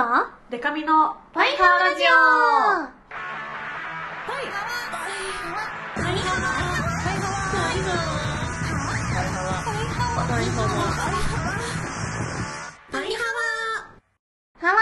と？デカミのパイハワラジオ。ハワー。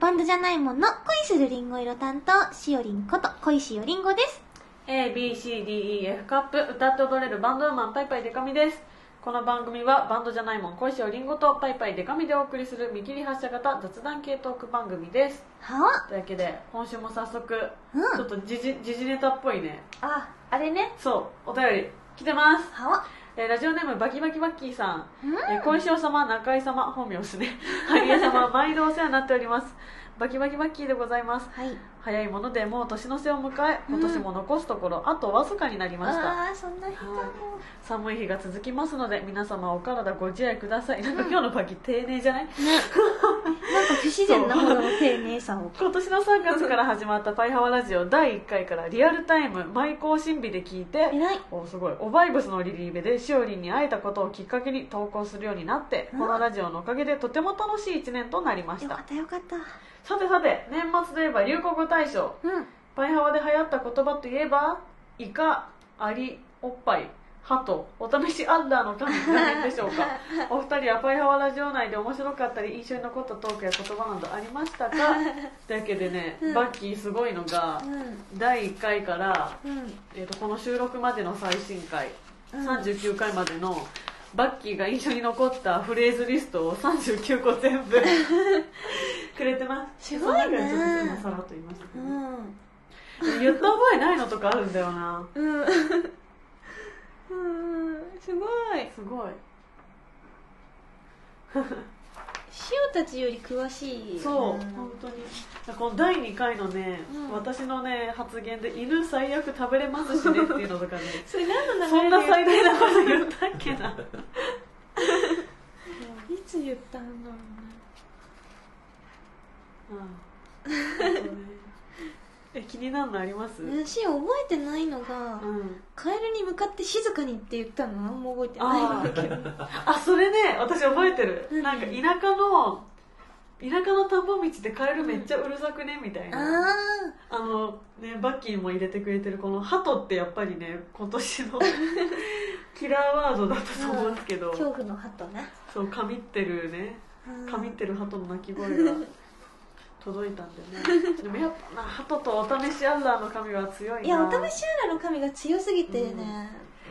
バンドじゃないもんの恋するリンゴ色担当しおりんこと恋しおりんごです ABCDEF カップ歌って踊れるバンドウー。マンパイパイデカミですこの番組はバンドじゃないもん恋しおりんごとパイパイデカミでお送りする見切り発車型雑談系トーク番組です。はわというわけで今週も早速、うん。ちょっと時事時事ネタっぽいね。ああれね。そうお便り来てます、はわえーラジオネームバキバキバッキーさん。うん。えー、小石尾様中井様本名ですね。ハリエ様毎度お世話になっております。バキバキバッキーでございます。はい早いものでもう年の瀬を迎え今年も残すところ、あとわずかになりました。ああそんな人も。はい。寒い日が続きますので皆様お体ご自愛ください。なんか今日のバキ丁寧じゃない？ね。なんか不自然なほどの丁寧さを。今年の3月から始まった「パイハワラジオ」第1回からリアルタイム毎更新日で聞いておすごい。おバイブスのリリーベでしおりんに会えたことをきっかけに投稿するようになってうん。このラジオのおかげでとても楽しい1年となりました。よかったよかった。さてさて年末といえば流行語大賞。うん。パイハワで流行った言葉といえばイカアリおっぱいハトお試しアンダーの神何でしょうか？お二人はパイハワラジオ内で面白かったり印象に残ったトークや言葉などありましたか？というわけでね、うん。バッキーすごいのがうん。第1回から、うん。えー、とこの収録までの最新回、うん。39回までのバッキーが印象に残ったフレーズリストを39個全部 くれてます。すごいね。さらっと言いましたけうど、ねん言った覚えないのとかあるんだよな。うん。うん。すごい。すごい塩たちより詳しい。そう、ん。本当に。この第2回のね、うん。私のね発言で犬最悪食べれますしねっていうのとかね。それ何のそんな最大なこと言ったっけな。いつ言ったんだろうん。本当ねえ気になるのあります、私覚えてないのがうん。カエルに向かって静かにって言ったの？何も覚えてない。んだけどあ それね私覚えてる。何なんか田舎の田舎の田んぼ道でカエルめっちゃうるさくね？みたいな、ああのねバッキーも入れてくれてるこのハトってやっぱりね今年の キラーワードだったと思うんですけあど、恐怖の鳩ね。そうかみってるね。うんかみってるハトの鳴き声が 届いたんでね。でもやっぱなハトとお試しアンダーの神は強いな。いやお試しアラの神が強すぎてね、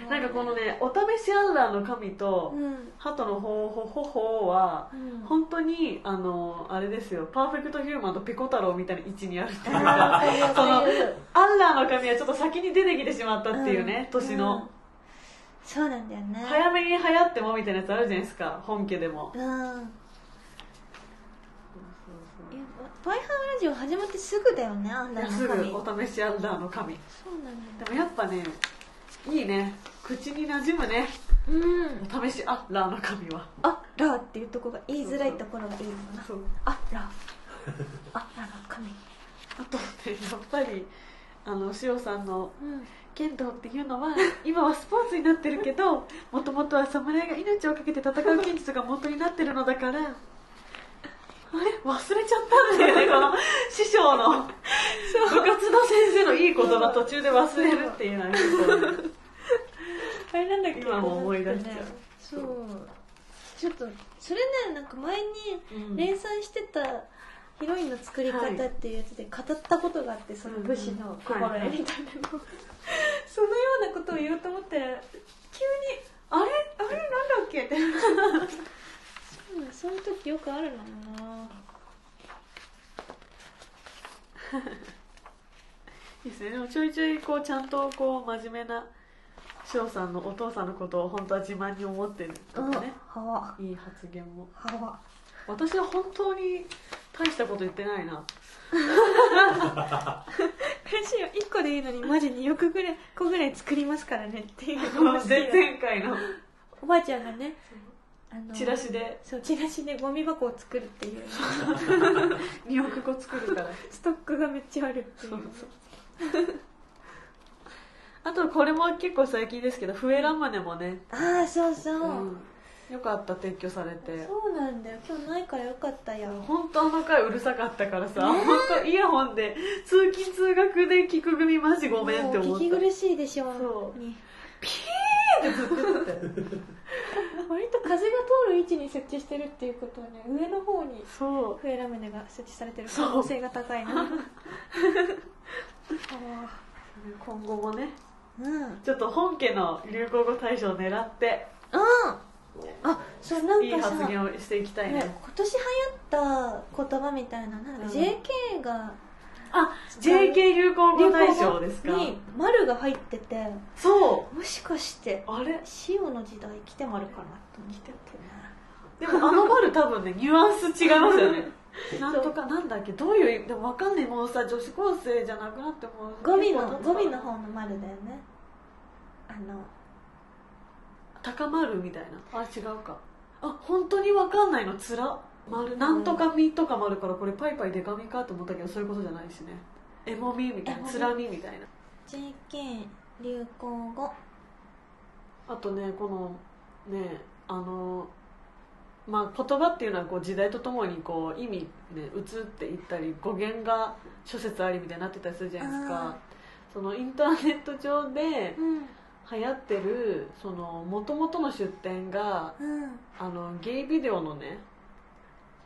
なんかこのねお試しアンダーの神と、うん。ハトのほほほほはうん。本当にあのあれですよ。パーフェクトヒューマンとピコ太郎みたいな位置にあるっていう。あかーそのアンダーの神はちょっと先に出てきてしまったっていうね、うん。年の、そうなんだよね。早めに流行ってもみたいなやつあるじゃないですか。本家でも、うんいやパイハワラジオ始まってすぐだよねアンダーの神すぐお試しアンダーの神。そうなんだ。でもやっぱねいいね。口に馴染むね。うん。お試しアンダーの神は。あラっていうとこが言いづらいところがいいのかな。そうあラあラの神。あとねやっぱりあの塩さんのうん。剣道っていうのは今はスポーツになってるけど もともとは侍が命をかけて戦う剣術が元になってるのだからあれ？忘れちゃった？師匠の部活の先生のいい言葉途中で忘れるっていうのはあれなんだっけ？今も思い出しちゃう。ねそう。ちょっとそれねなんか前にうん。連載してたヒロインの作り方っていうやつで語ったことがあってその武士の心得みたいなの。そのようなことを言おうと思ったら急にあれ？あれなんだっけ？って。うんそういう時よくあるのな いいですね。でもちょいちょいこうちゃんとこう真面目な翔さんのお父さんのことを本当は自慢に思ってるとかね。はわ。いい発言も。はわ。私は本当に大したこと言ってないな。悔しいよ1個でいいのにマジによくぐらい個ぐらい作りますからねっていう 前々回の。おばあちゃんがねあのチラシで。そうチラシでゴミ箱を作るっていう。2億個作るから。ストックがめっちゃあるっていう。そうあとこれも結構最近ですけど笛ラムネもね、ああそうそう、うん。よかった撤去されて。そうなんだよ。今日ないからよかったよ。本当あの回うるさかったからさ、ね。本当イヤホンで通勤通学で聞く組マジごめんって思った。聞き苦しいでしょそう。にピーってずっと言って割と風が通る位置に設置してるっていうことはね上の方にそう。笛ラムネが設置されてる可能性が高いな。今後もね。うん。うんちょっと本家の流行語大賞を狙って。あそうなんいいかさ発言をしていきたいねね今年流行った言葉みたいななんかうん。JK があ JK 流行語大賞ですかに「丸が入っててそもしかしてうあれ？塩の時代来てまるかなと思って。てでもあの丸多分ね ニュアンス違いますよね。なんとかなんだっけ？どういう意味でも分かんないもうさ女子高生じゃなくなってもう語尾の結構経つから。語尾の方の丸だよね。あの高まるみたいな。あ違うか。あ本当に分かんないの？つら丸なんとかみとかもあるからこれパイパイデカミかと思ったけどそういうことじゃないしね。えもみみたいな。つらみみたいな。JK 流行語。あとねこのねあのまあ言葉っていうのはこう時代とともにこう意味ね移っていったり語源が諸説ありみたいになってたりするじゃないですあかそのインターネット上でうん。流行ってるその元々の出典がうん。あのゲイビデオのね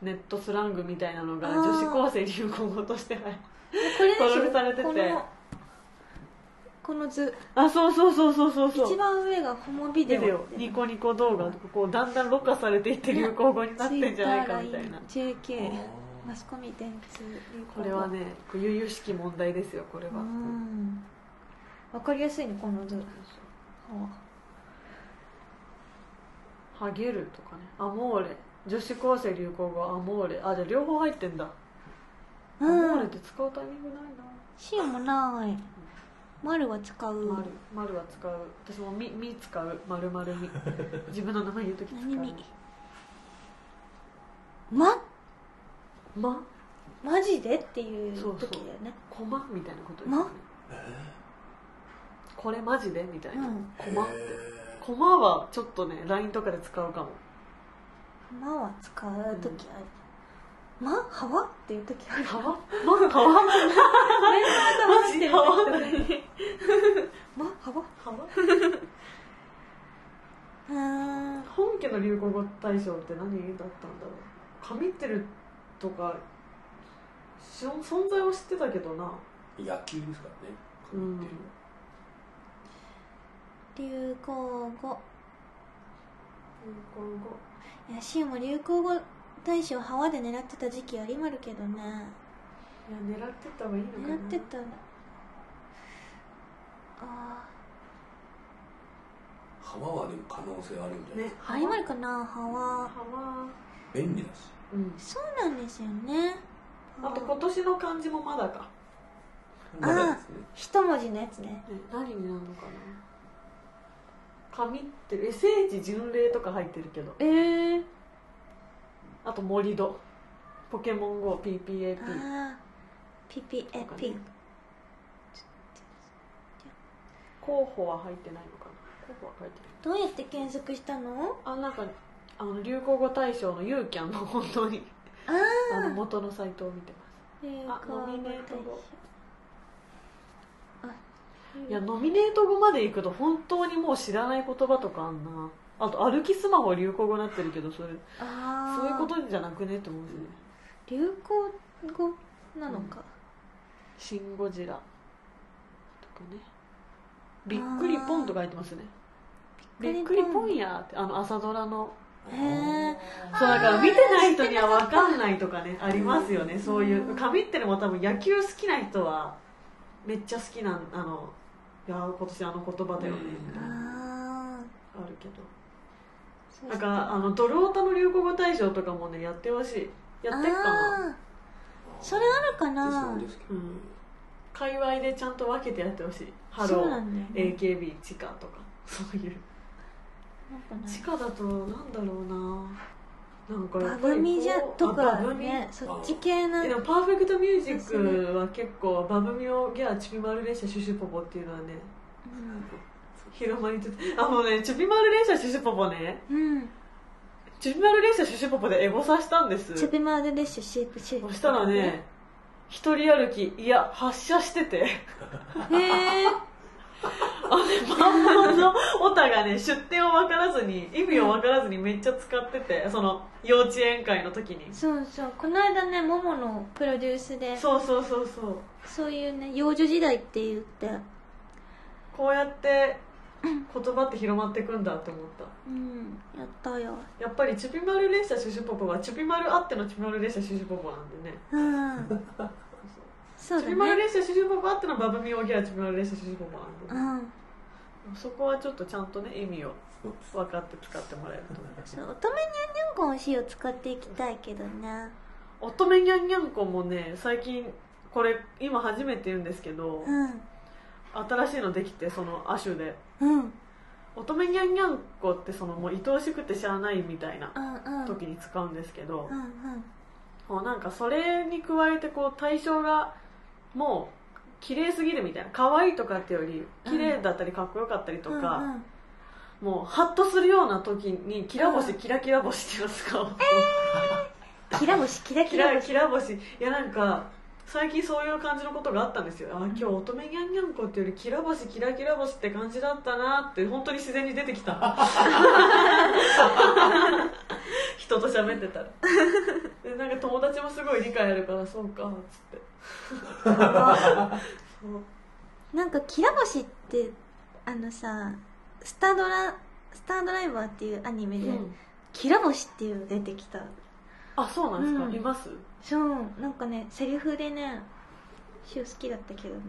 ネットスラングみたいなのが女子高生流行語として登録されてて。この図。あそうそうそうそうそうそう。一番上がホモビデオ。ニコニコ動画。こうだんだんろ過されていって流行語になってんじゃないかみたいな。JK マスコミ電通流行語これはね悠々しき問題ですよこれうは、ん。わかりやすいねこの図。ハゲるとかね。アモーレ女子高生流行語アモーレ。あじゃあ両方入ってんだ、うアモーレっんて使うタイミングないな。塩もない。丸は使う。丸。丸は使う。私もみみ使う。丸々み。自分の名前言うとき使う。何み？ま？ま？マジでっていう時だよね。コマ？みたいなことですよね、これマジで？みたいな、うん。コマって。コマはちょっとね LINE とかで使うかもまは使う時ある。まはわ？っていう時ある。川ま川ママジ川まはわ？川うーん本家の流行語大賞って何だったんだろう。神ってるとかしょ存在を知ってたけどな。野球ですからね。うん神っていう。のは流行語流行語。いやシオも流行語大賞ハワで狙ってた時期ありまるけどねいや狙ってった方がいいのかな。狙ってたあ浜はでも可能性あるんじゃないねですか、あありまるかなハワ。浜便利だし。うん。そうなんですよね。あと今年の漢字もまだか、あまだですね。一文字のやつね。ね、何になるのかな神ってるえ聖地巡礼とか入ってるけど。ええあと盛り土。ポケモン GOPPAP ああピピエピン候補は入ってないのかな。候補は書いてない。どうやって検索したの？あなんかあの流行語大賞のユーキャンの本当に。ああのあ元のサイトを見てま流行あノミネートいやノミネート語まで行くと本当にもう知らない言葉とかあんな。あと歩きスマホ流行語になってるけどそれ。ああそういうことじゃなくねって思うんですよね。流行語なのか、シン・ゴジラ。とかね。びっくりポンとか書いてますね。びっくりポン。やって。あの朝ドラの。へえそうだから見てない人には分かんないとかねありますよね。そういう。神ってるも多分野球好きな人はめっちゃ好きなんあのいや今年あの言葉だよね。みたいなああるけど。あなんかあのドルオタの流行語大賞とかもねやってほしいやってっかな。それあるかな。そうですけどね、界隈でちゃんと分けてやってほしい。ハローね。AKB 地下とか。そういう。なんかね地下だとなんだろうななんかやバブミじゃとあかねそっち系なえでもパーフェクトミュージックは結構バブミオギャーチュピマル列車シュシュポポっていうのはねうん。広まりつつあもうねチュピマル列車シュシュポポね。うん。チュピマル列車シュシュポポでエゴサしたんです。チュピマルレッシュシェイプシェイプそしたらね一人歩きいや発車してて。へえあれまんまのオタがね出典を分からずに意味を分からずにめっちゃ使っててその幼稚園会の時に。そうそう。この間ねモモのプロデュースでそうそうそうそう。そういうね幼女時代って言って。こうやって言葉って広まっていくんだって思った。うんやったよ。やっぱりチュピマル列車シュシュポポはチュピマルあってのチュピマル列車シュシュポポなんでね。うん。そうだチュピマルね列車シュシュポポあってのバブミオギャラチュピマル列車シュシュポポなんで、うんそこはちょっとちゃんとね意味を分かって使ってもらえると。思います乙女にゃんにゃんこの詩を使っていきたいけどね乙女にゃんにゃんこもね最近これ今初めて言うんですけど、うん。新しいのできてその亜種で。うん。乙女にゃんにゃんこってそのもう愛おしくてしゃあないみたいな時に使うんですけどう、んうん。もうなんかそれに加えてこう対象がもう綺麗すぎるみたいな。可愛いとかってより綺麗だったりかっこよかったりとか、うんうん。もうハッとするような時にキラ星、うんキラキラ星っていうのを使う、キラ星キラキラキラ星キラ星。いやなんか最近そういう感じのことがあったんですよ。あ今日乙女にゃんにゃんこっていうよりキラ星キラキラ星って感じだったなって本当に自然に出てきた。人と喋ってたら。でなんか友達もすごい理解あるからそうかっつってなんかキラ星ってあのさスタードラスタードライバーっていうアニメで、うん。キラ星っていうの出てきた。あそうなんですか、うん。います？そうなんかねセリフでねシュウ好きだったけどね。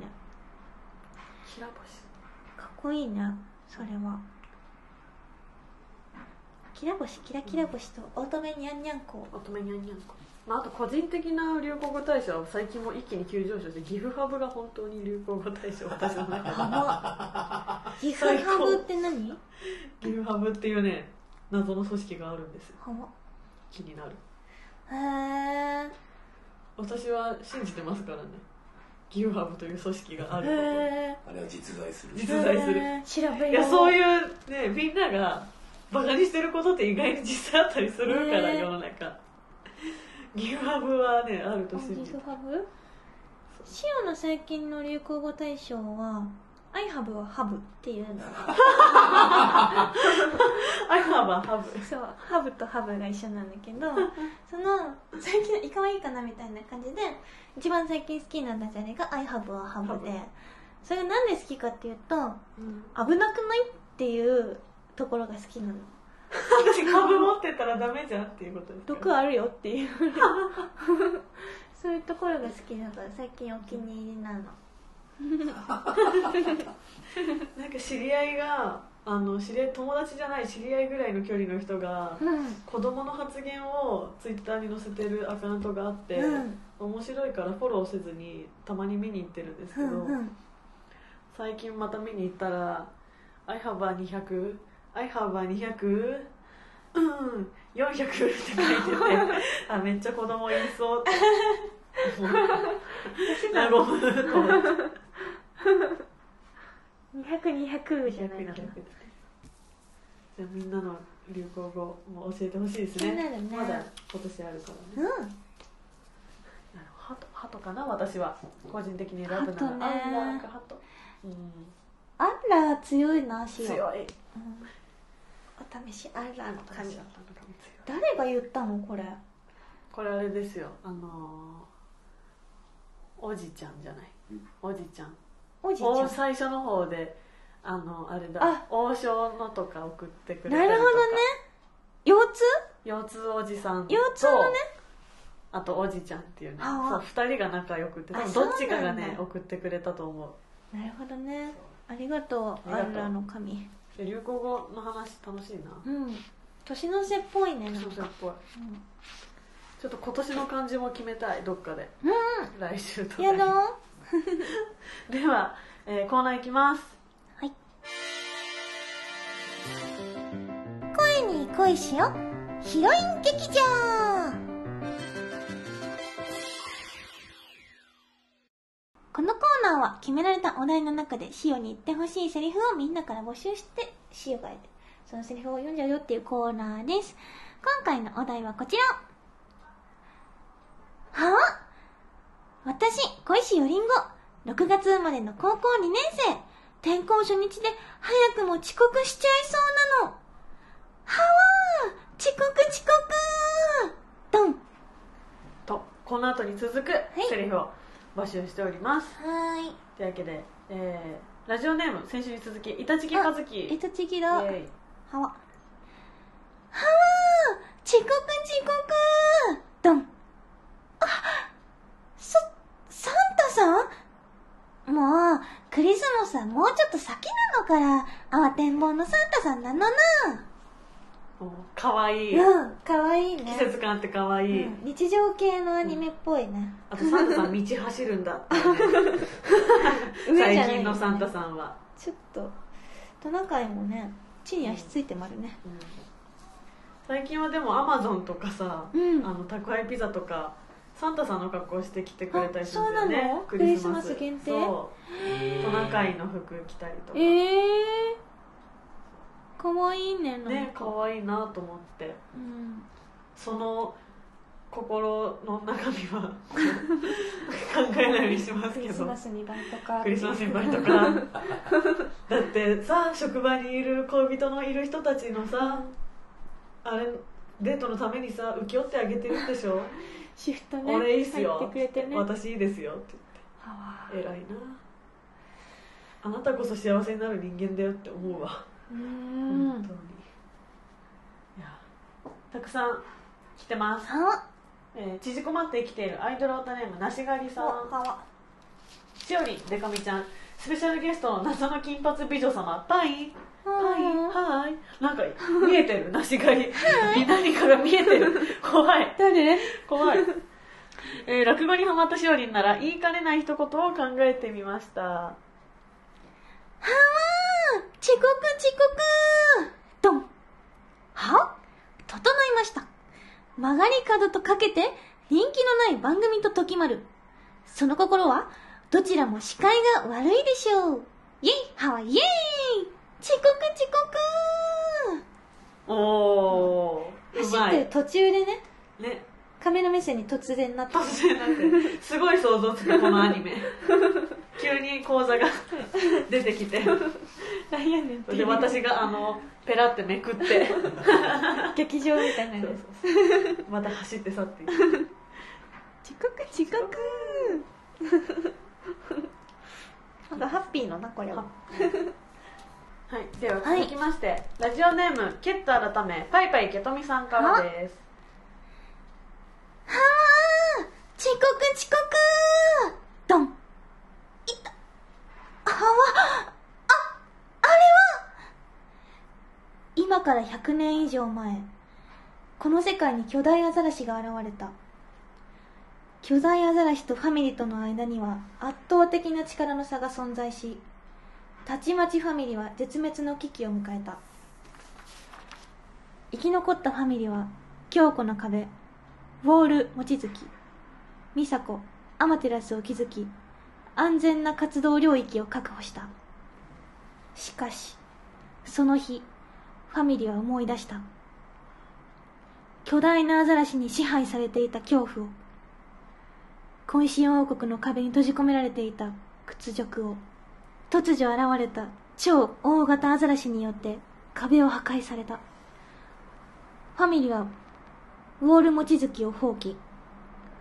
キラ星かっこいいねそれは。キラ星キラキラ星と乙女にゃんにゃんこ乙女にゃんにゃんこ、まあ、あと個人的な流行語大賞は最近も一気に急上昇して岐阜ハブが本当に流行語大賞私の中で岐阜ハブって何岐阜ハブっていうね謎の組織があるんです気になる。へえ私は信じてますからね。岐阜ハブという組織があるこへえあれは実在する。実在する。調べよう。といやそういうねみんながバカにしてることって意外に実際あったりするから、世の中岐阜ハブはねあると信岐じて阜ハブ？シオの最近の流行語大賞は「アイハブはハブ」っていうの。アイハブはハブ。そうハブとハブが一緒なんだけど その最近いかわいいかなみたいな感じで一番最近好きなダジャレが「アイハブはハブで」それがなんで好きかっていうと危なくない？っていうところが好きなの私株持ってたらダメじゃんっていうことですか？毒あるよっていう。そういうところが好きだから最近お気に入りなの。なんか知り合いがあの知り合い友達じゃない知り合いぐらいの距離の人がうん。子供の発言をツイッターに載せてるアカウントがあって、うん。面白いからフォローせずにたまに見に行ってるんですけど、うんうん。最近また見に行ったら「I have a 200」「I have a 200」うん400って書いてて。あめっちゃ子供言いそうって。和むと思って200200じゃないけどじゃあみんなの流行語も教えてほしいですね。ね。まだ今年あるからね。うん。ハトハトかな私は。個人的に選ぶなら。ハトね。アンラーかハト、うん、アンラー強いなシオ。強い。うんお試しアンラーの感神誰が言ったのこれ。これあれですよ。あのーおじちゃんじゃない。おじちゃん。おじいちゃん。お最初の方であのあれだ。あ。王将のとか送ってくれたなりとか。るほどね。腰痛？腰痛おじさんと。腰痛のね。あとおじちゃんっていうね。あそう2人が仲良くて。どっちかがね送ってくれたと思う。なるほどね。ありがとう。アンラーの神。で流行語の話楽しいな。うん。年の瀬っぽいねなんか。そうそうっぽい。ちょっと今年の漢字も決めたいどっかで。うん。来週とかに。やだ では、えーコーナーいきます。はい。恋に恋しよ。ヒロイン劇場このコーナーは決められたお題の中でシオに言ってほしいセリフをみんなから募集してシオがそのセリフを読んじゃうよっていうコーナーです。今回のお題はこちら。はあ？私、小石よりんご。6月生まれの高校2年生。転校初日で早くも遅刻しちゃいそうなの。はわー遅刻遅刻ドンとこの後に続くセリフを募集しております、はーい。というわけで、えー、ラジオネーム先週に続き板敷和樹えとちぎだ。はわ。はわー遅刻遅刻ドンあ、そ、サンタさん？もう、クリスマスはもうちょっと先なのから、慌てんぼうのサンタさんなのな。もうかわい。いうん、かわいいね。季節感あってかわい。い、うん日常系のアニメっぽいね。あとサンタさん道走るんだ 最近のサンタさんは、ちょっと、トナカイもね、地に足ついてまるね。うん。最近はでもアマゾンとかさ、うん。あの宅配ピザとかサンタさんの格好して来てくれたりするよね。クリスマス。限定？そう。トナカイの服着たりとか。ええー。かわいいね、なんか。ね可愛いなと思ってうん。その心の中身は 考えないようにしますクけどリスマスにバイトか。クリスマスイベントかだってさ職場にいる恋人のいる人たちのさあれデートのためにさ請け負ってあげてるんでしょ？シフトね。俺いいっすよ入ってくれてね。私いいですよって言って偉いなあなたこそ幸せになる人間だよって思うわ本当に。ん。いやたくさん来てます、はえー縮こまって生きているアイドルオタネームなしがりさん。しおりんでかみちゃん。スペシャルゲストの謎の金髪美女様。パイ。ンパイ。ンははい。なんか見えてる？なしがり。何かが見えてる。怖い。誰怖い、えー落語にハマったしおりんなら言いかねない一言を考えてみました。はわ遅刻遅刻。ドン。は？整いました。曲がり角とかけて、人気のない番組と時丸。その心は、どちらも視界が悪いでしょう。イェイはわイェイ。遅刻遅刻。おーう走ってる途中でね、ね。カメラ目線に突然なって。突然だって。すごい想像つくこのアニメ。急に講座が出てきてなんやねんってで私があのペラってめくって。劇場みたいなやそうつそうそうまた走って去っていく。遅刻遅刻。なんかハッピーのなこれは。はい、でははい。続きまして、ラジオネームケット改めパイパイケトミさんからです。はあ遅刻遅刻。ドン。いった。はわああれは今から100年以上前この世界に巨大アザラシが現れた。巨大アザラシとファミリーとの間には圧倒的な力の差が存在したちまちファミリーは絶滅の危機を迎えた。生き残ったファミリーは強固な壁ウォール望月美佐子アマテラスを築き安全な活動領域を確保した。しかしその日ファミリーは思い出した。巨大なアザラシに支配されていた恐怖を小石王国の壁に閉じ込められていた屈辱を突如現れた超大型アザラシによって壁を破壊された。ファミリーはウォール望月を放棄。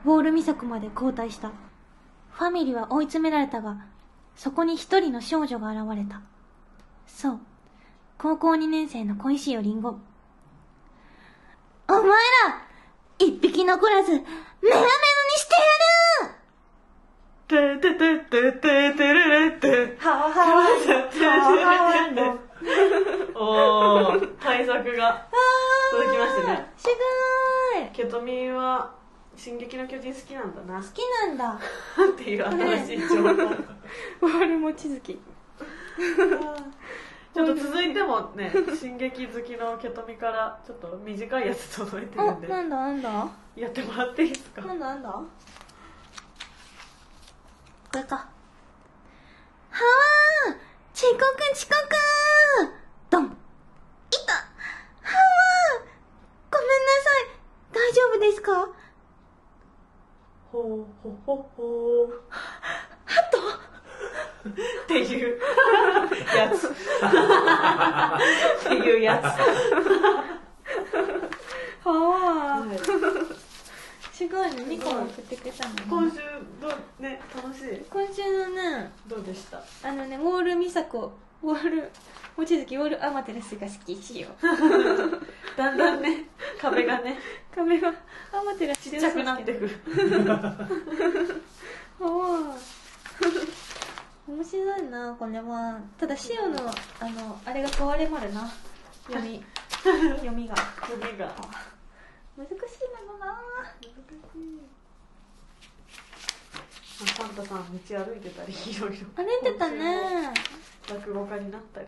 ウォール岬まで後退した。ファミリーは追い詰められたがそこに一人の少女が現れた。そう。高校2年生の小石よりんご。お前ら一匹残らずメラメラにしてやる！ててててててれれて。はわはわはおー対策が続きましてねすごーいケトミは「進撃の巨人」好きなんだな好きなんだっていう新しい情報ウォール望月ちょっと続いてもね進撃好きのケトミからちょっと短いやつ届いてるんで。なんだなんだ？やってもらっていいですか？なんだなんだ？これか。はあ遅刻遅刻！ドン。いた。はあごめんなさい。大丈夫ですか？ほほほほっていうやつ、はあ。はい。すごいね。ニコも送ってくれたの今週どうね楽しい？今週のねどうでした？あのねウォール美佐子ウォール望月ウォールアマテラスが好きしよ だんだんね壁がね。壁はアマテラスちっちゃくなってく。る はあ面白いなこれは。ただ塩のあのあれが変われまるな。読み。読みが。首が。難しいな。のなサンタさん道歩いてたりいろいろ。歩いてたね。落語家になったり。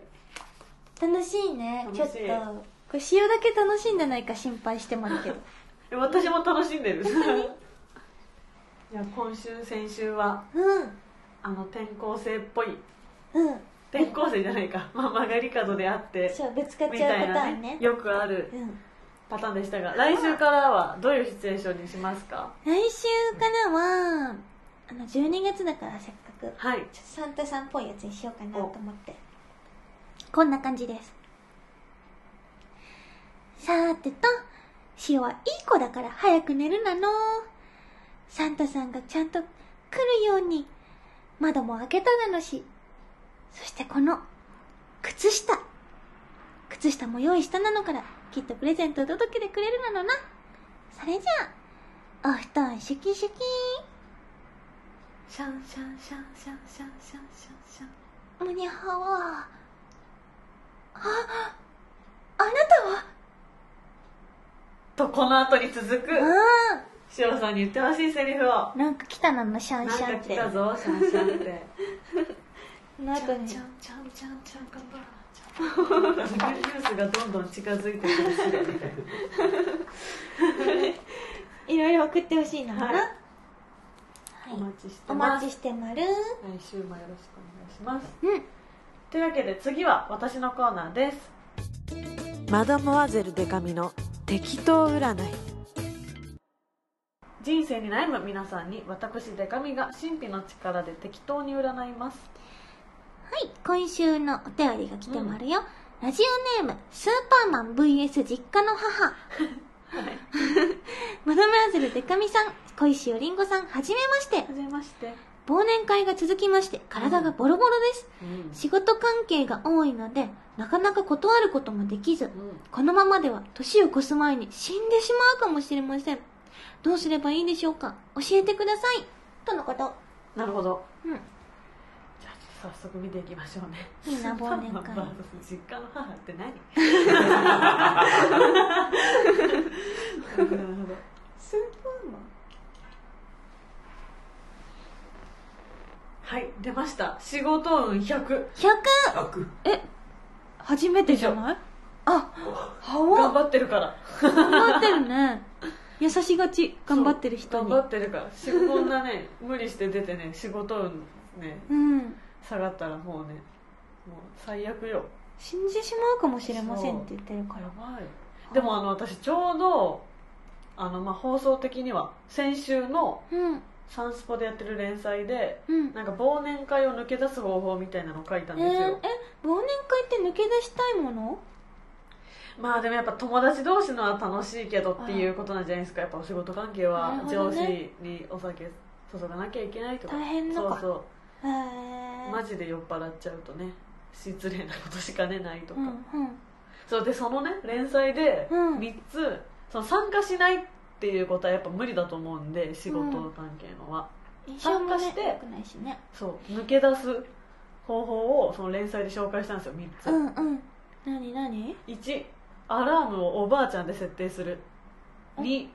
楽しいね楽しい。ちょっと。これ塩だけ楽しんでないか心配してもらうけど。え私も楽しんでる。いや今週先週は。うんあの転校生っぽい。うん。転校生じゃないか、まあ、曲がり角であって。そうぶつかっみちゃたいなうパターンね。ねよくあるうん。パターンでしたが来週からはどういうシチュエーションにしますか？来週からはあの12月だからせっかく。はい。ちょっとサンタさんっぽいやつにしようかなと思って。こんな感じです。さーてと汐はいい子だから早く寝るなの。サンタさんがちゃんと来るように窓も開けたなのし。そしてこの靴下。靴下も用意したなのからきっとプレゼントを届けてくれるなのな。それじゃあお布団シュキシュキシャンシャンシャンシャンシャンシャンシャンシャン。むにゃはわああなたは？とこの後に続くあ塩さんに言ってほしいセリフを。あなんか来たなの？シャンなんかシャンって。来たぞシャンシャンって。この後にちゃん ちゃんちゃんちゃん頑張らなちゃんニュースがどんどん近づいてくるしみたいいろいろ送ってほしいな、はい。はい。お待ちしておます。待ちしてまる？来週もよろしくお願いします。うん。というわけで次は私のコーナーです。マダモアゼルデカミの適当占い人生に悩む皆さんに私デカミが神秘の力で適当に占います。はい今週のお便りが来てまるよ、ラジオネームスーパーマン VS 実家の母。マダムアゼルデカミさん小石よりんごさんはじめまして。はじめまして、忘年会が続きまして体がボロボロです、仕事関係が多いのでなかなか断ることもできずこのままでは年を越す前に死んでしまうかもしれませんどうすればいいでしょうか？教えてください。とのこと。なるほど。うん。じゃあ早速見ていきましょうね。いいな忘年会。実家の母って何 なるほど。スーパーマンはい出ました。仕事運100 100 100え初めてじゃない？あ頑は張ってるから。頑張ってるね優しがち頑張ってる人に。頑張ってるから仕事こんなね 無理して出てね仕事運ねうん。下がったらもうねもう最悪よ。死んでしまうかもしれませんって言ってるから。やばい。でもあの私ちょうどあのまあ放送的には先週のうん。サンスポでやってる連載でうん。なんか忘年会を抜け出す方法みたいなのを書いたんえー、ですよ、え忘年会って抜け出したいもの？まあでもやっぱ友達同士のは楽しいけどっていうことなんじゃないですか。やっぱお仕事関係は上司ねにお酒注がなきゃいけないとか。大変そうそへえうマジで酔っ払っちゃうとね失礼なことしかねないとか、うんうん。そうでそのね連載でうん。3つ、その参加しないっていうことはやっぱ無理だと思うんで仕事関係のは、印象もね参加して良くないしね。そう抜け出す方法をその連載で紹介したんですよ3つ、うんうん。何何？1アラームをおばあちゃんで設定する。2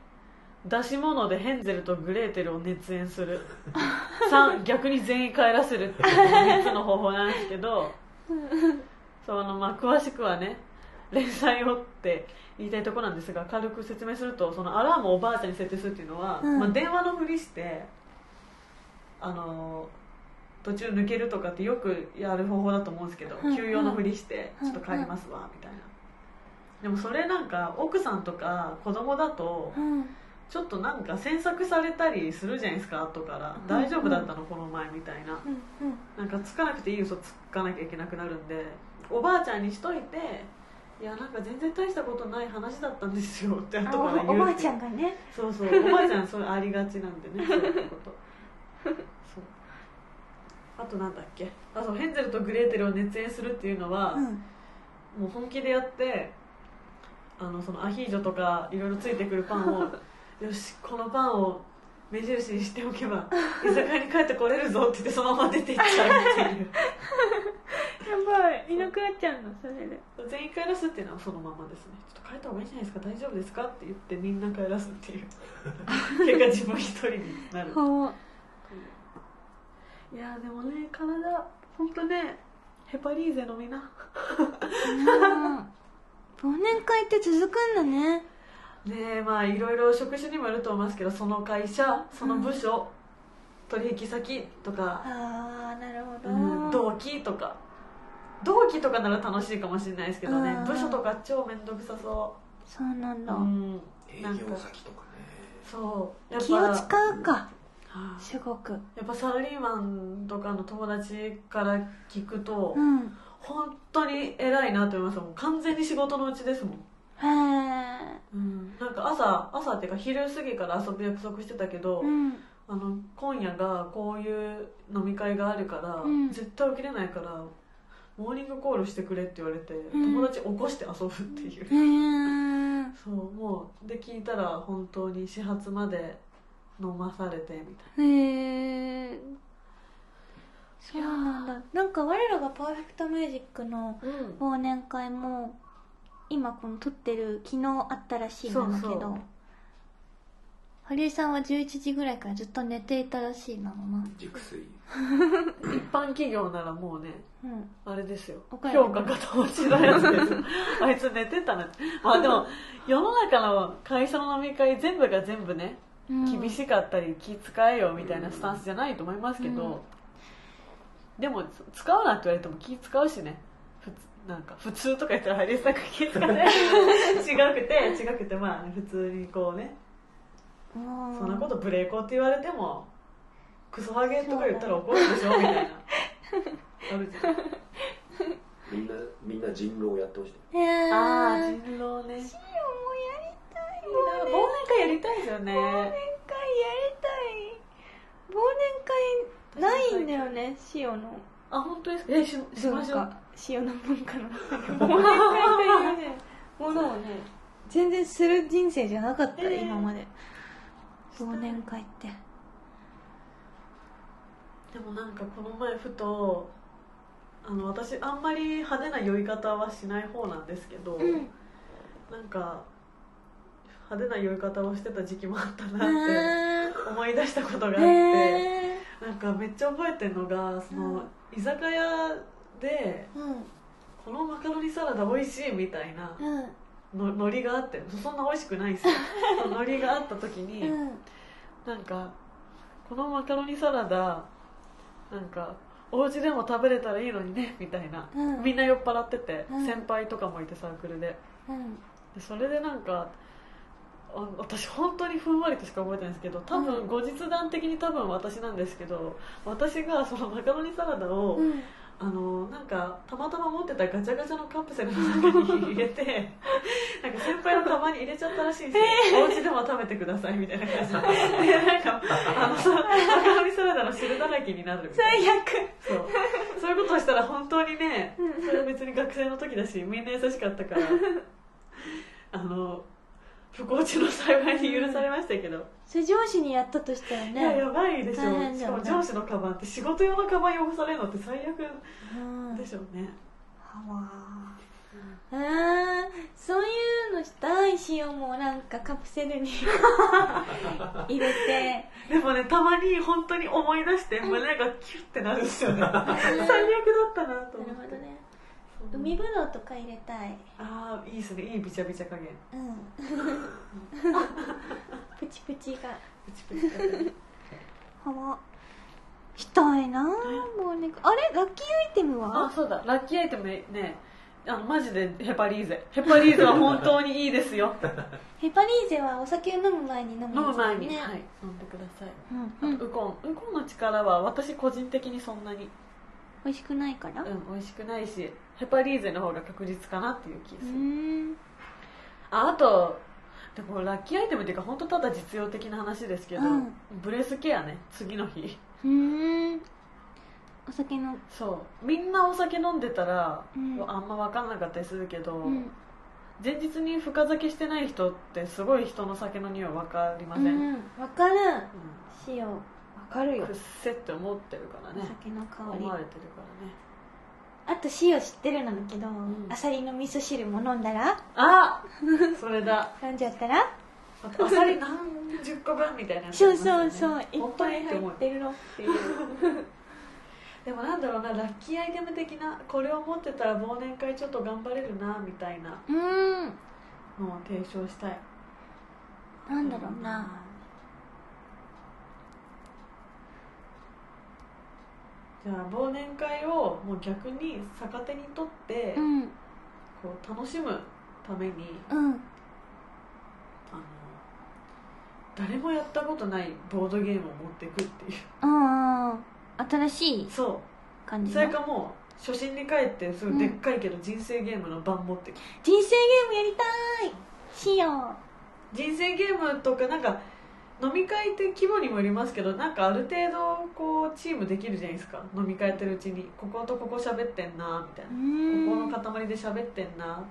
出し物でヘンゼルとグレーテルを熱演する。3逆に全員帰らせるっていう3つの方法なんですけど。その、まあ、詳しくはね連載をって言いたいとこなんですが軽く説明するとそのアラームをおばあちゃんに設定するっていうのは、うん。まあ、電話のふりしてあの途中抜けるとかってよくやる方法だと思うんですけど、うん。休養のふりしてうん。ちょっと帰りますわみたいなでもそれなんか奥さんとか子供だとうん。ちょっとなんか詮索されたりするじゃないですか後から「大丈夫だったのこの前」みたいな。なんかつかなくていい嘘つかなきゃいけなくなるんでおばあちゃんにしといて「いやなんか全然大したことない話だったんですよ」って後から言うあおおばあちゃんんがね。そうそう。おばあちゃんそれありがちなんでね。そういうこと。そう。あとなんだっけ。あそうヘンゼルとグレーテルを熱演するっていうのは、うん。もう本気でやってあのそのアヒージョとかいろいろついてくるパンを よしこのパンを目印にしておけば居酒屋に帰ってこれるぞって言ってそのまま出ていっちゃうっていう。やばい。いなくなっちゃうのそれで。全員帰らすっていうのはそのままですね。ちょっと帰った方がいいじゃないですか大丈夫ですかって言ってみんな帰らすっていう。結果自分一人になる。はいやでもね体本当ねヘパリーゼ飲みな 忘年会って続くんだね。ねえまあいろいろ職種にもよると思いますけどその会社その部署、取引先とかああなるほど、うん同期とか同期とかなら楽しいかもしれないですけどねうん。部署とか超面倒くさそそうなんう、だ、うん、営なんか業先とかね。そう。やっぱ気を使うか。はあすごく。やっぱサラリーマンとかの友達から聞くと、うん本当に偉いなと思いますもう完全に仕事のうちですもん、へえうん、なんか朝朝っていうか昼過ぎから遊ぶ約束してたけど、うん。あの今夜がこういう飲み会があるから、うん。絶対起きれないからモーニングコールしてくれって言われて、ん。友達起こして遊ぶっていう、そうもうで聞いたら本当に始発まで飲まされてみたいへえそうなんだ。なんか我らがパーフェクトミュージックの忘年会も今この撮ってる昨日あったらしいんだけどそうそう。堀江さんは11時ぐらいからずっと寝ていたらしいなのな熟睡。一般企業ならもうねうん。あれですよ。評価が乏しいのやつですよあいつ寝てたねまあでも世の中の会社の飲み会全部が全部ねうん。厳しかったり気使えよみたいなスタンスじゃないと思いますけど、うんでも使うなって言われても気使うしね。ふつなんか普通とか言ったらハリーさんが気使っ て違くて違くてまあ普通にこうね。うん。そんなことブレーコって言われてもクソハゲとか言ったら怒るでしょみたいな。あるじゃん。みんなみんな人狼やってほしい。へえああ人狼ねシオもやりたい忘年会やりたいですよね忘年会やりたい忘年会ないんだよねシオのあ本当ですか？えししましょう。文化シオの文化の忘年会というね。ものをね。全然する人生じゃなかった、えー。今まで。忘年会って。でもなんかこの前ふとあの私あんまり派手な酔い方はしない方なんですけど、うん。なんか派手な酔い方をしてた時期もあったなってへ思い出したことがあっーてへなんかめっちゃ覚えてるのがその、居酒屋でこのマカロニサラダ美味しいみたいなうんのノリがあってそんな美味しくないんですよ。そのノリがあった時に、うんなんかこのマカロニサラダなんかお家でも食べれたらいいのにねみたいな、うん。みんな酔っ払ってて、うん。先輩とかもいてサークルで。うん。でそれでなんかあ私本当にふんわりとしか覚えてないんですけど多分うん。後日談的に多分私なんですけど私がそのマカロニサラダを、うん。あのなんかたまたま持ってたガチャガチャのカプセルの中に入れて なんか先輩のカバンに入れちゃったらしいんですよ、お家でも食べてくださいみたいな感じで。でなんかあのそのマカロニサラダの汁だらけになるみたいな最悪。そう。そういうことをしたら本当にねうん。それは別に学生の時だしみんな優しかったから あの不幸中の幸いに許されましたけど、それ上司にやったとしたらいやねやばいでしょ。大変しかも上司のカバンって仕事用のカバン汚されるのって最悪うんでしょうね、はわーあーそういうのしたいしよもなんかカプセルに 入れて。でもねたまに本当に思い出して胸がキュッてなるんですよね。最悪だったなと思って。なるほどね海ぶどうとか入れたい。ああいいですね。いいビチャビチャ加減。うん。プチプチが。プチプチ加減。はわしたいな忘年会あれ？ラッキーアイテムあはそうだ。ラッキーアイテムね。あのマジでヘパリーゼ。ヘパリーゼは本当にいいですよ。ヘパリーゼはお酒を飲む前に飲むやつ飲む前に、ねはい。飲んでください。うんうん。ウコン。ウコンの力は私個人的にそんなに、美味しくないから？うん、美味しくないしヘパリーゼの方が確実かなっていう気がうする、ん。ああとでもラッキーアイテムっていうか本当ただ実用的な話ですけど、うん。ブレスケアね次の日。うん。お酒の。そう。みんなお酒飲んでたら、うん。あんま分かんなかったりするけど、うん。前日に深酒してない人ってすごい人の酒の匂い分かりません、うん。うんわかる。塩わかるよくっせって思ってるからおね酒の香り。思われてるからね。あと塩知ってるんだけど、ん。アサリの味噌汁も飲んだら？あ！それだ。飲んじゃったら？あとアサリ何十個分みたいなやつあそうそうそう。いっぱい入ってるの。っていうでもなんだろうなラッキーアイテム的なこれを持ってたら忘年会ちょっと頑張れるなみたいなうんのを提唱したい。なんだろうな、じゃあ忘年会をもう逆に逆手にとって、うん。こう楽しむためにうん。あの誰もやったことないボードゲームを持っていくっていう。うんうん新しいそ感じそれかもう初心に帰ってすごいでっかいけど人生ゲームの盤持っていく、人生ゲームやりたい！しよ人生ゲームとかなんか飲み会って規模にもよりますけどなんかある程度こうチームできるじゃないですか。飲み会やってるうちにこことここ喋ってんなみたいな。ここんの塊で喋ってんな。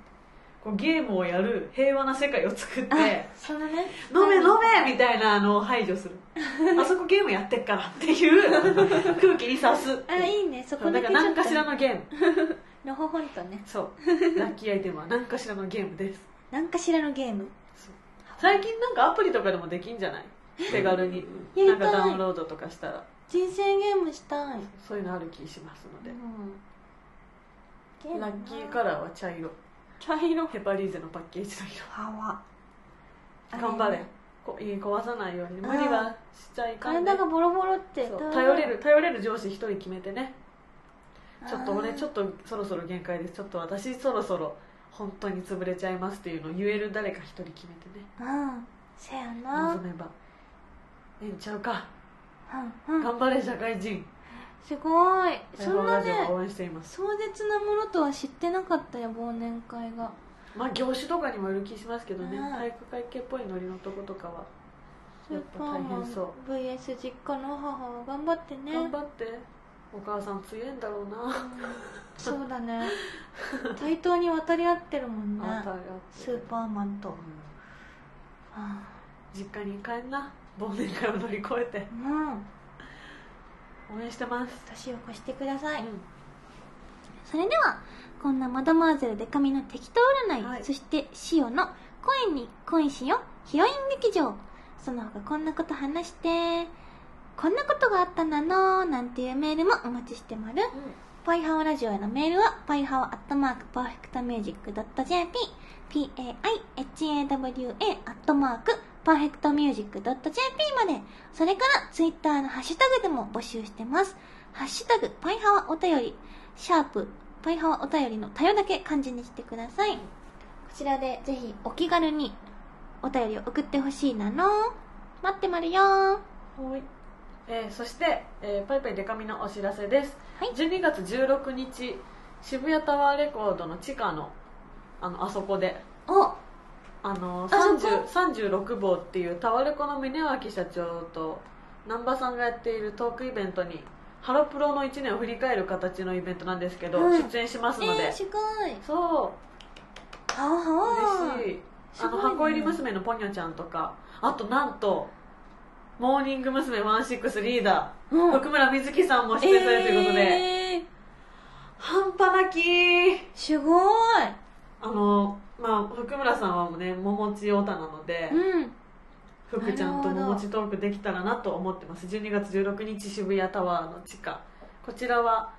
こうゲームをやる平和な世界を作ってあそのね。飲め飲めみたいなのを排除する。あそこゲームやってっからっていう空気にさす。あいいね。そこだから何かしらのゲーム。のほほんとね。そう。ラッキーアイテムは何かしらのゲームです。何かしらのゲーム。最近なんかアプリとかでもできんじゃない？手軽になんかダウンロードとかしたら。人生ゲームしたい、そういうのある気しますので。ゲームなラッキーカラーは茶色。茶色。ヘパリーゼのパッケージの歯は色頑張れ。こい壊さないように無理はしちゃいかんね。体がボロボロって。頼れる頼れる上司一人決めてね。ちょっと俺ちょっっとそろそろ限界です。ちょっと私そろそろ本当に潰れちゃいますっていうのを言える誰か一人決めてね。とうん。せやな。望めばええんちゃうか。うんうん。頑張れ社会人。すごい。そんなね壮絶なものとは知ってなかったよ忘年会が。まあ業種とかにもよる気しますけどね。うん。体育会系っぽいノリのとことかはスーやっぱ大パーマン変そう VS 実家の母は頑張ってね。頑張って。お母さん強いんだろうな。そうだね。対等に渡り合ってるもんね。スーパーマンと。うん。あ実家に帰んな忘年会を乗り越えて。うん。応援してます。年を越してください、うん。それではこんなマドマーゼルデカミの適当占い、はい。そして汐の恋に恋しよヒロイン劇場。その他こんなこと話してこんなことがあったなのなんていうメールもお待ちしてますパイハワラジオへのメールはパイハワアットマークパーフェクトミュージック JP PAIHAWA アットマークパーフェクトミュークドット JP まで。それからツイッターのハッシュタグでも募集してます。ハッシュタグパイハワお便り。シャープパイハワお便りのたよだけ漢字にしてください。こちらでぜひお気軽にお便りを送ってほしいなの。待ってまるよ。はい。えーそして、えーパイパイデカミのお知らせです、はい。12月16日渋谷タワーレコードの地下のあのあそこで。おあのあそこ30 36号っていうタワレコの峰脇社長と南波さんがやっているトークイベントにハロプロの1年を振り返る形のイベントなんですけど、うん。出演しますので、えー、すごい。そう。はあはあ嬉しい。すごいね。あの箱入り娘のポニョちゃんとかあとなんとモーニング娘。16リーダー、うん。福村瑞希さんも出演されるということで、えー、半端なきすごい。あのまあ福村さんはね桃地オタなので、うん。福ちゃんと桃地トークできたらなと思ってます。12月16日渋谷タワーの地下。こちらは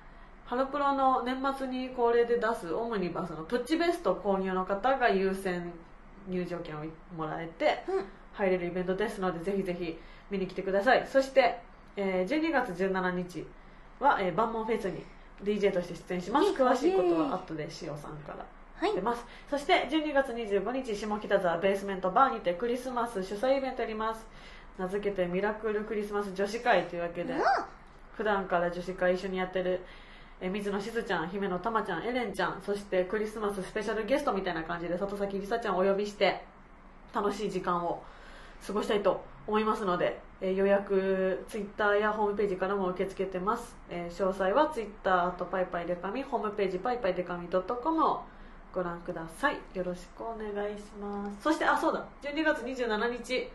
ハロプロの年末に恒例で出すオムニバスのプッチベスト購入の方が優先入場券をもらえてうん。入れるイベントですのでぜひぜひ見に来てください。そして、えー12月17日は、えー、万門フェスに DJ として出演します。詳しいことは後でしおさんから。はい出ます。そして12月25日下北沢ベースメントバーにてクリスマス主催イベントやります。名付けてミラクルクリスマス女子会というわけで普段から女子会一緒にやってるえ水野しずちゃん姫野たまちゃんエレンちゃんそしてクリスマススペシャルゲストみたいな感じで里崎りさちゃんをお呼びして楽しい時間を過ごしたいと思いますので、えー予約ツイッターやホームページからも受け付けてます、えー詳細はツイッターとパイパイデカミホームページパイパイデカミ .com をご覧ください。よろしくお願いします。そしてあそうだ。12月27日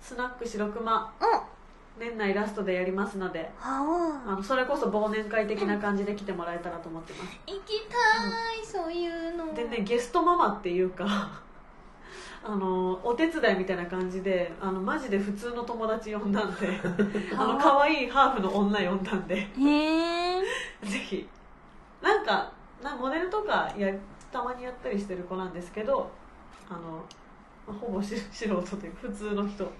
スナック白熊。うん。年内ラストでやりますので。あはのそれこそ忘年会的な感じで来てもらえたらと思ってます。あ行きたいそういうの。でねゲストママっていうか あのお手伝いみたいな感じであのマジで普通の友達呼んだんで あの可愛いハーフの女呼んだんで。へえ ぜひ。なんかなモデルとかやたまにやったりしてる子なんですけどあのまあほぼし 素人というか普通の人。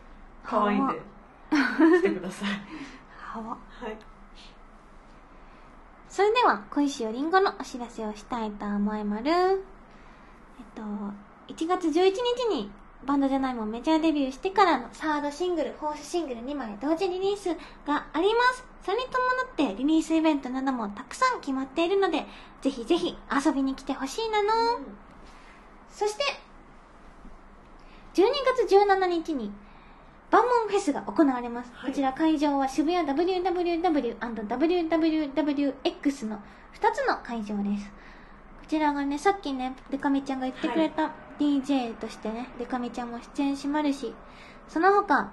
可愛いんで。来てください。はい。それでは小石よりんごのお知らせをしたいと思いまるえっと1月11日にバンドじゃないもんメジャーデビューしてからのサードシングルフォースシングル2枚同時リリースがあります。それに伴ってリリースイベントなどもたくさん決まっているのでぜひぜひ遊びに来てほしいなの、そして12月17日にバンモンフェスが行われます、はい。こちら会場は渋谷 WWW&WWX の2つの会場です。こちらがねさっきねデカミちゃんが言ってくれた DJ としてね、デカミちゃんも出演しまるしその他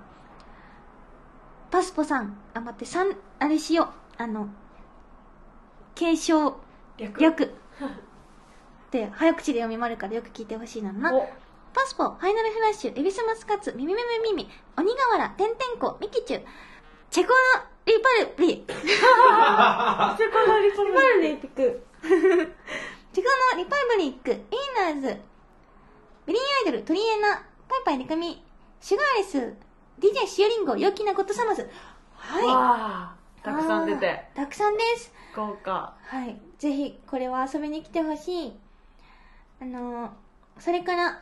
パスポさんあ待ってさんあれしよう。あの継承略。略。って早口で読みまるからよく聞いてほしいなのな。お。パスポ、ファイナルフラッシュ、エビスマスカツ、ミミミミミミ、鬼瓦、テンテンコ、ミキチュ、チェコのリパルプリ、セコナリポリパルリピク、チェコのリパブリック、イーナーズ、ベリーアイドル、トリエナ、パイパイリカミ、シュガーレス、DJ シオリンゴ、陽気なゴッドサマズ。はい。たくさん出てたくさんです。豪華はい。ぜひ、これは遊びに来てほしい。あのーそれから、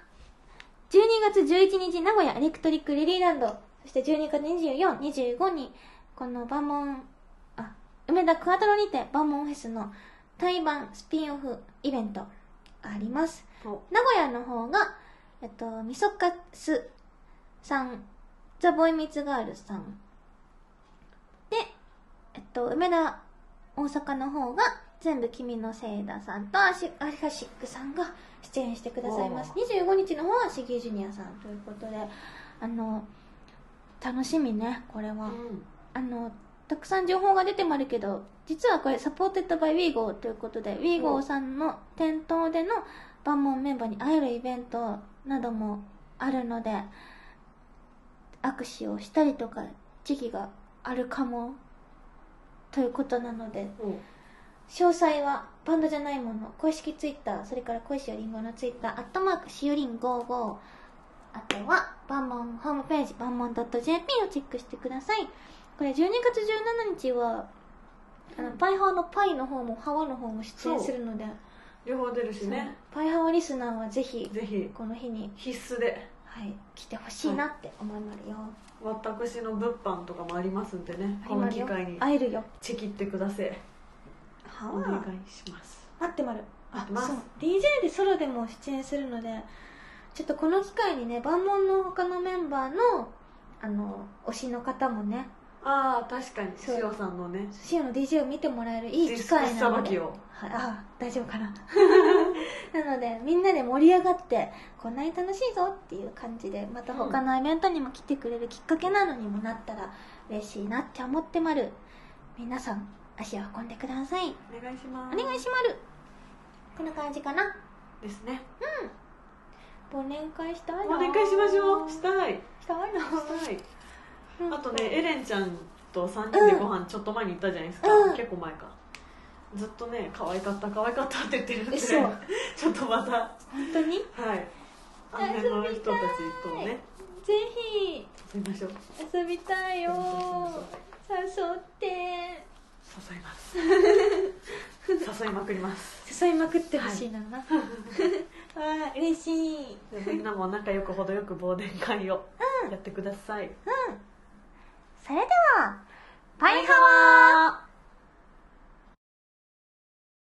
12月11日、名古屋エレクトリックレディーランド、そして12月24、25に、このバンモン、あ、梅田クアトロにてバンモンフェスの対バンスピンオフイベントあります。お名古屋の方が、えっと、みそかすさん、ザ・ボーイ・ミーツ・ガールさん。で、えっと、梅田、大阪の方が、全部君のせいださんとアシアリハシックさんが出演してくださいます。25日の方はシギージュニアさんということで、あの、楽しみね、これは。うんあの、たくさん情報が出てますけど、実はこれ supported by ウィーゴーということで、ウィーゴーさんの店頭でのバンモンメンバーに会えるイベントなどもあるので、握手をしたりとか、時期があるかも、ということなので、お詳細はバンドじゃないもの公式ツイッターそれから小石よりんごのツイッターアットマークしおりん55あとはバンモンホームページバンモン .jp をチェックしてくださいこれ12月17日はあのパイハワのパイの方もハワの方も出演するので、両方出るしね。パイハワリスナーはぜひぜひ。この日に、必須で。はい、来てほしいなって思いまるよ、私の物販とかもありますんでね。この機会に。会えるよ。チェキってくださいはお願あいします。待ってまる待ってます。そう。DJ でソロでも出演するのでちょっとこの機会にね万門の他のメンバーのあの推しの方もねああ確かに。そう。塩さんのね。シオの DJ を見てもらえるいい機会なので。ディスクさばきをはい、あ大丈夫かな？なのでみんなで盛り上がってこんなに楽しいぞっていう感じでまた他のイベントにも来てくれるきっかけなのにもなったら嬉しいなって思ってまる皆さん足を運んでくださいお願いします。お願いしまるこんな感じかな？ですね。忘年会したいな。お願いしましょう。したい。したいなしたい。うんあとねエレンちゃんと3人でご飯ちょっと前に行ったじゃないですか、うん。結構前か。ずっとね可愛かった可愛かったって言ってるんで嘘。ちょっとまた。は本当に？い。あの辺の人たちとね。ぜひ。遊びましょう。遊びたいよ誘誘っています。誘いまくります。誘いまくってほしいな。な、わ あ嬉しい。でみんなも仲良く程よく忘年会をやってください、それでは、パイハワー。